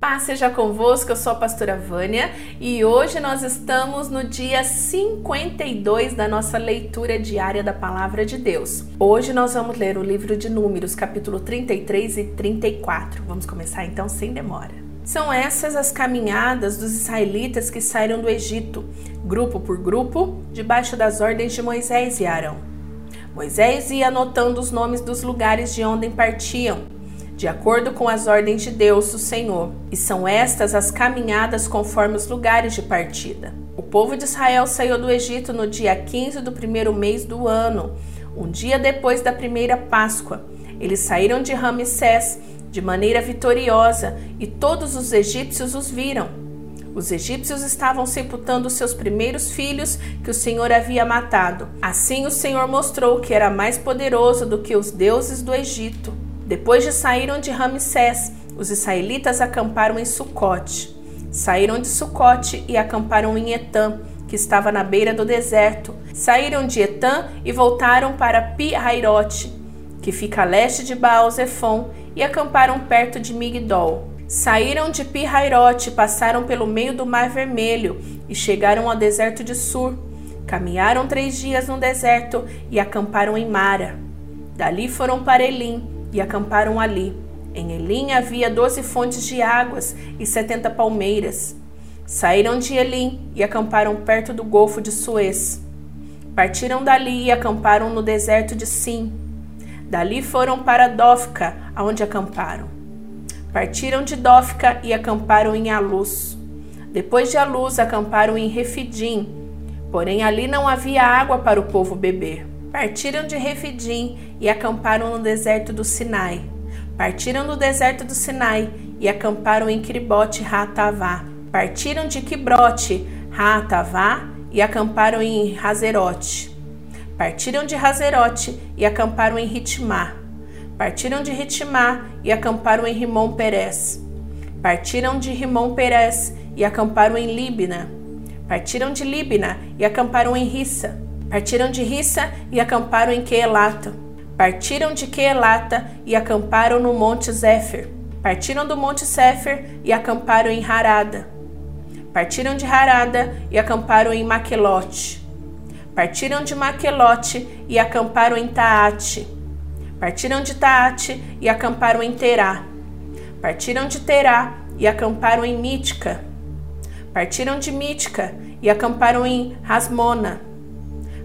Paz seja convosco, eu sou a pastora Vânia e hoje nós estamos no dia 52 da nossa leitura diária da Palavra de Deus. Hoje nós vamos ler o livro de Números, capítulo 33 e 34. Vamos começar então sem demora. São essas as caminhadas dos israelitas que saíram do Egito, grupo por grupo, debaixo das ordens de Moisés e Arão. Moisés ia anotando os nomes dos lugares de onde partiam de acordo com as ordens de Deus, o Senhor, e são estas as caminhadas conforme os lugares de partida. O povo de Israel saiu do Egito no dia 15 do primeiro mês do ano, um dia depois da primeira Páscoa. Eles saíram de Ramsés de maneira vitoriosa e todos os egípcios os viram. Os egípcios estavam sepultando seus primeiros filhos que o Senhor havia matado. Assim o Senhor mostrou que era mais poderoso do que os deuses do Egito. Depois de saíram de Ramsés, os israelitas acamparam em Sucote. Saíram de Sucote e acamparam em Etã, que estava na beira do deserto. Saíram de Etã e voltaram para Pi-Hairote, que fica a leste de Baal-Zephon, e acamparam perto de Migdol. Saíram de Pi-Hairote, passaram pelo meio do Mar Vermelho e chegaram ao deserto de Sur. Caminharam três dias no deserto e acamparam em Mara. Dali foram para Elim e acamparam ali. Em Elim havia doze fontes de águas e setenta palmeiras. Saíram de Elim e acamparam perto do Golfo de Suez. Partiram dali e acamparam no deserto de Sim. Dali foram para Dófica, aonde acamparam. Partiram de Dófica e acamparam em Aluz. Depois de Aluz, acamparam em Refidim, porém ali não havia água para o povo beber. Partiram de Refidim e acamparam no deserto do Sinai. Partiram do deserto do Sinai e acamparam em Cribote Ratavá. Partiram de Quibrote Ratavá e acamparam em Hazerote. Partiram de Hazerote e acamparam em Ritmá. Partiram de Ritmá e acamparam em Rimon Perez. Partiram de Rimon Perez e acamparam em Libna. Partiram de Libna e acamparam em Rissa. Partiram de Rissa e acamparam em Queelata. Partiram de Queelata e acamparam no Monte Zéfer. Partiram do Monte Zéfer e acamparam em Harada. Partiram de Harada e acamparam em Maquelote. Partiram de Maquelote e acamparam em Taate. Partiram de Taate e acamparam em Terá. Partiram de Terá e acamparam em Mítica. Partiram de Mítica e acamparam em Rasmona.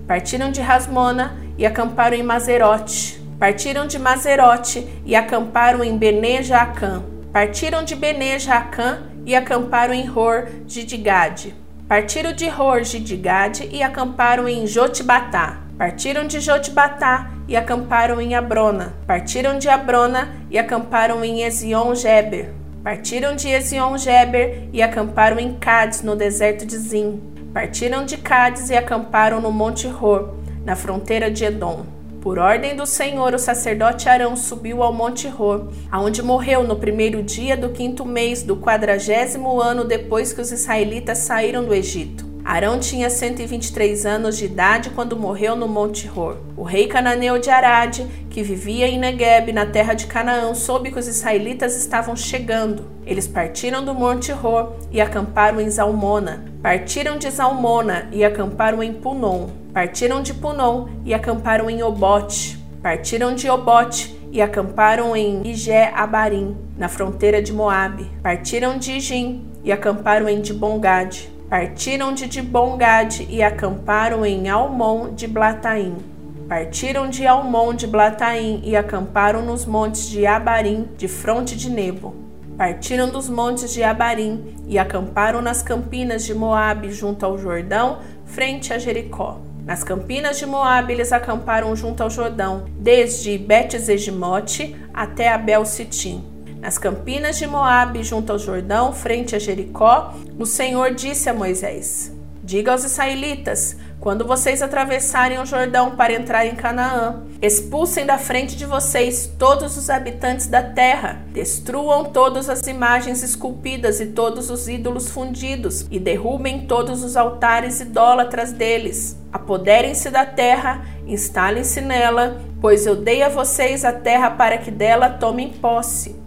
Partiram de Rasmona e acamparam em Mazerote. Partiram de Mazerote e acamparam em Bene Jaacã. Partiram de Bene Jaacã e acamparam em Hor Gidigade. Partiram de Hor Gidigade e acamparam em Jotibatá. Partiram de Jotibatá e acamparam em Abrona. Partiram de Abrona e acamparam em Ezion-Geber. Partiram de Ezion-Geber e acamparam em Cádiz, no deserto de Zim. Partiram de Cádiz e acamparam no Monte Hor, na fronteira de Edom. Por ordem do Senhor, o sacerdote Arão subiu ao Monte Hor, aonde morreu no primeiro dia do quinto mês do quadragésimo ano depois que os israelitas saíram do Egito. Arão tinha 123 anos de idade quando morreu no Monte Hor. O rei cananeu de Arade, que vivia em Negueb, na terra de Canaã, soube que os israelitas estavam chegando. Eles partiram do Monte Hor e acamparam em Zalmona. Partiram de Zalmona e acamparam em Punon. Partiram de Punon e acamparam em Obote. Partiram de Obote e acamparam em Ijé Abarim, na fronteira de Moabe. Partiram de Jim e acamparam em Dibongade. Partiram de Dibongade e acamparam em Almon de Blataim. Partiram de Almon de Blataim e acamparam nos montes de Abarim, de fronte de Nebo. Partiram dos montes de Abarim e acamparam nas campinas de Moabe, junto ao Jordão, frente a Jericó. Nas campinas de Moabe eles acamparam junto ao Jordão, desde Bet-Zegimote até Abel-Sitim. Nas campinas de Moabe, junto ao Jordão, frente a Jericó, o Senhor disse a Moisés: Diga aos israelitas: quando vocês atravessarem o Jordão para entrar em Canaã, expulsem da frente de vocês todos os habitantes da terra, destruam todas as imagens esculpidas e todos os ídolos fundidos, e derrubem todos os altares idólatras deles. Apoderem-se da terra, instalem-se nela, pois eu dei a vocês a terra para que dela tomem posse.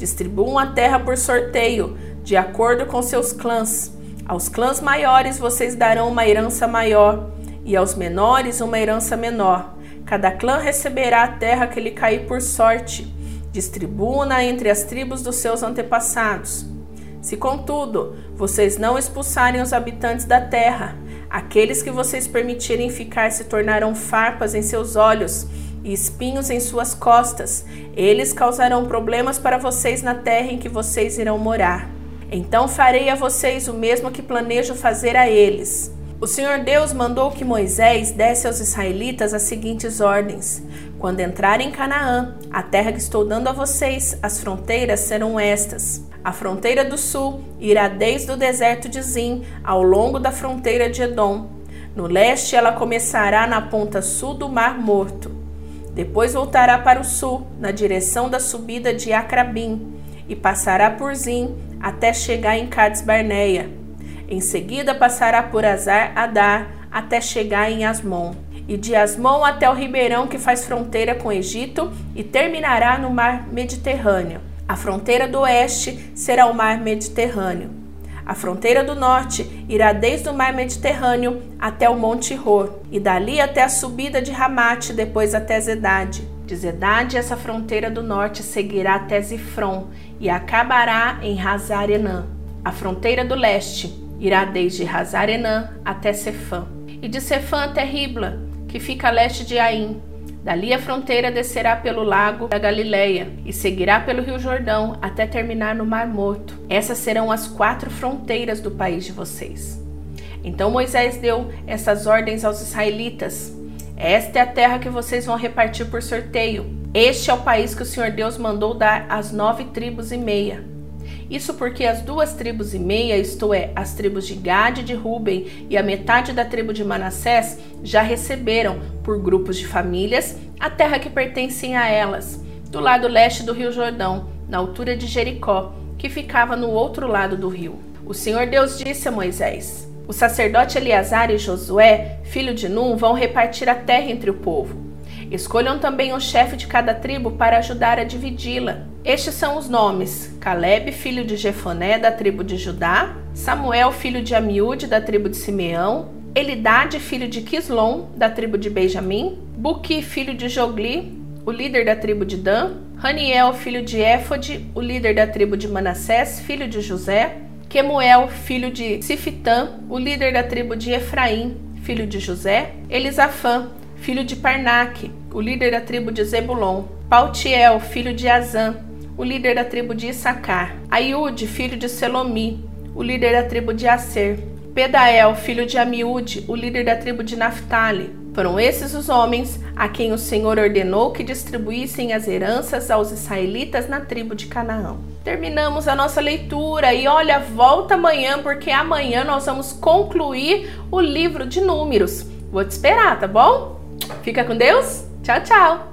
Distribuam a terra por sorteio, de acordo com seus clãs. Aos clãs maiores vocês darão uma herança maior, e aos menores uma herança menor. Cada clã receberá a terra que lhe cair por sorte. Distribuam-na entre as tribos dos seus antepassados. Se, contudo, vocês não expulsarem os habitantes da terra, aqueles que vocês permitirem ficar se tornarão farpas em seus olhos e espinhos em suas costas. Eles causarão problemas para vocês na terra em que vocês irão morar. Então farei a vocês o mesmo que planejo fazer a eles. O Senhor Deus mandou que Moisés desse aos israelitas as seguintes ordens: Quando entrarem em Canaã, a terra que estou dando a vocês, as fronteiras serão estas. A fronteira do sul irá desde o deserto de Zim ao longo da fronteira de Edom. No leste, ela começará na ponta sul do Mar Morto. Depois voltará para o sul, na direção da subida de Acrabim, e passará por Zim até chegar em Cades Barneia. Em seguida, passará por Azar Adar até chegar em Asmon, e de Asmon até o ribeirão que faz fronteira com o Egito e terminará no Mar Mediterrâneo. A fronteira do oeste será o mar Mediterrâneo. A fronteira do norte irá desde o mar Mediterrâneo até o Monte Hor, e dali até a subida de Ramate, depois até Zedade. De Zedade, essa fronteira do norte seguirá até Zifron e acabará em Hazarenã. A fronteira do leste irá desde Hazarenã até Cefã, e de Cefã até Ribla, que fica a leste de Aim, Dali a fronteira descerá pelo lago da Galileia e seguirá pelo rio Jordão até terminar no Mar Morto. Essas serão as quatro fronteiras do país de vocês. Então Moisés deu essas ordens aos israelitas: Esta é a terra que vocês vão repartir por sorteio. Este é o país que o Senhor Deus mandou dar às nove tribos e meia. Isso porque as duas tribos e meia, isto é, as tribos de Gade e de Ruben e a metade da tribo de Manassés, já receberam, por grupos de famílias, a terra que pertencem a elas, do lado leste do rio Jordão, na altura de Jericó, que ficava no outro lado do rio. O Senhor Deus disse a Moisés: O sacerdote Eleazar e Josué, filho de Num, vão repartir a terra entre o povo. Escolham também o chefe de cada tribo para ajudar a dividi-la. Estes são os nomes: Caleb, filho de Jefoné, da tribo de Judá, Samuel, filho de Amiúde, da tribo de Simeão, Elidade, filho de Quislom, da tribo de Benjamim, Buqui, filho de Jogli, o líder da tribo de Dan, Raniel, filho de Éfode, o líder da tribo de Manassés, filho de José, Quemuel, filho de Sifitã, o líder da tribo de Efraim, filho de José, Elisafã, filho de Parnaque, o líder da tribo de Zebulon, Paltiel, filho de Azã, o líder da tribo de Issacar, Aiude, filho de Selomi, o líder da tribo de Aser, Pedael, filho de Amiúde, o líder da tribo de Naphtali. Foram esses os homens a quem o Senhor ordenou que distribuíssem as heranças aos israelitas na tribo de Canaã. Terminamos a nossa leitura e olha, volta amanhã porque amanhã nós vamos concluir o livro de Números. Vou te esperar, tá bom? Fica com Deus. Tchau, tchau.